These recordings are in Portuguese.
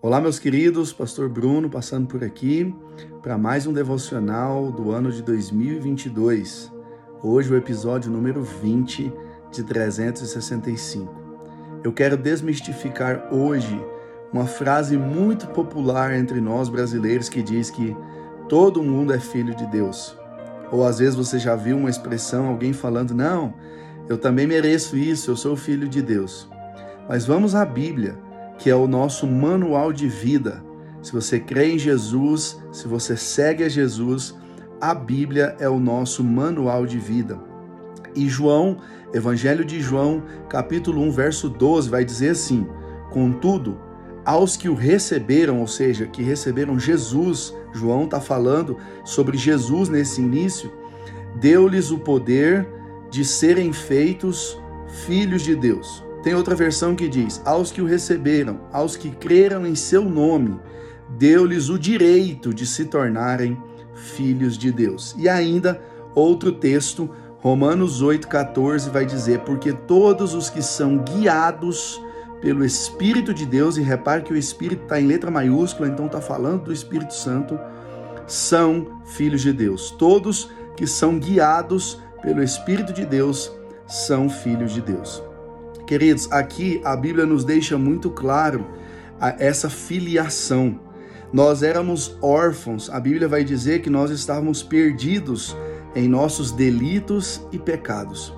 Olá, meus queridos, Pastor Bruno passando por aqui para mais um devocional do ano de 2022. Hoje, o episódio número 20 de 365. Eu quero desmistificar hoje uma frase muito popular entre nós brasileiros que diz que todo mundo é filho de Deus. Ou às vezes você já viu uma expressão, alguém falando: Não, eu também mereço isso, eu sou filho de Deus. Mas vamos à Bíblia que é o nosso manual de vida. Se você crê em Jesus, se você segue a Jesus, a Bíblia é o nosso manual de vida. E João, Evangelho de João, capítulo 1, verso 12, vai dizer assim: Contudo, aos que o receberam, ou seja, que receberam Jesus, João está falando sobre Jesus nesse início, deu-lhes o poder de serem feitos filhos de Deus. Tem outra versão que diz: Aos que o receberam, aos que creram em seu nome, deu-lhes o direito de se tornarem filhos de Deus. E ainda outro texto, Romanos 8,14, vai dizer: Porque todos os que são guiados pelo Espírito de Deus, e repare que o Espírito está em letra maiúscula, então está falando do Espírito Santo, são filhos de Deus. Todos que são guiados pelo Espírito de Deus são filhos de Deus. Queridos, aqui a Bíblia nos deixa muito claro essa filiação. Nós éramos órfãos, a Bíblia vai dizer que nós estávamos perdidos em nossos delitos e pecados.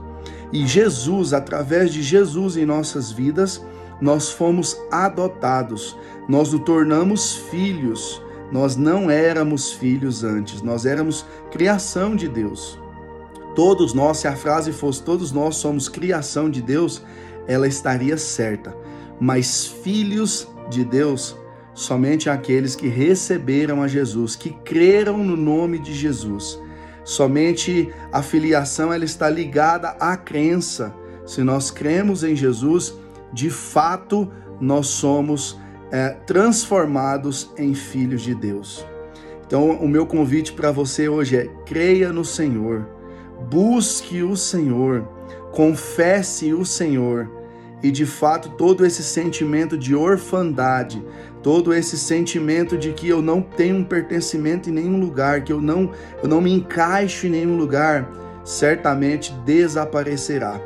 E Jesus, através de Jesus em nossas vidas, nós fomos adotados, nós nos tornamos filhos. Nós não éramos filhos antes, nós éramos criação de Deus. Todos nós, se a frase fosse todos nós somos criação de Deus, ela estaria certa. Mas filhos de Deus, somente aqueles que receberam a Jesus, que creram no nome de Jesus. Somente a filiação ela está ligada à crença. Se nós cremos em Jesus, de fato nós somos é, transformados em filhos de Deus. Então, o meu convite para você hoje é: creia no Senhor, busque o Senhor, confesse o Senhor e de fato, todo esse sentimento de orfandade, todo esse sentimento de que eu não tenho um pertencimento em nenhum lugar, que eu não, eu não me encaixo em nenhum lugar, certamente desaparecerá.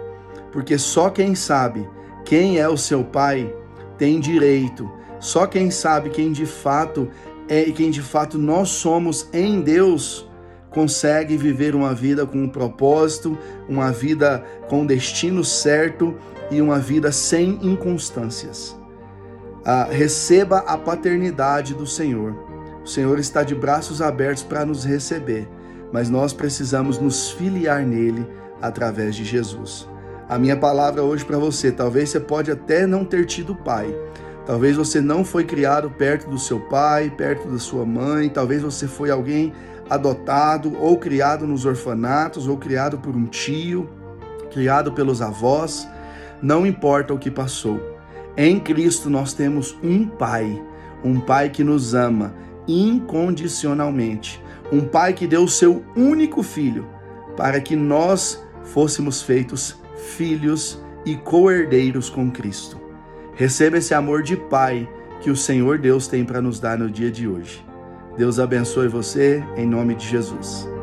Porque só quem sabe quem é o seu pai tem direito. Só quem sabe quem de fato é e quem de fato nós somos em Deus consegue viver uma vida com um propósito, uma vida com destino certo e uma vida sem inconstâncias. Ah, receba a paternidade do Senhor. O Senhor está de braços abertos para nos receber, mas nós precisamos nos filiar nele através de Jesus. A minha palavra hoje para você, talvez você pode até não ter tido pai, Talvez você não foi criado perto do seu pai, perto da sua mãe, talvez você foi alguém adotado ou criado nos orfanatos ou criado por um tio, criado pelos avós, não importa o que passou. Em Cristo nós temos um Pai, um Pai que nos ama incondicionalmente, um Pai que deu o seu único filho para que nós fôssemos feitos filhos e co-herdeiros com Cristo. Receba esse amor de Pai que o Senhor Deus tem para nos dar no dia de hoje. Deus abençoe você em nome de Jesus.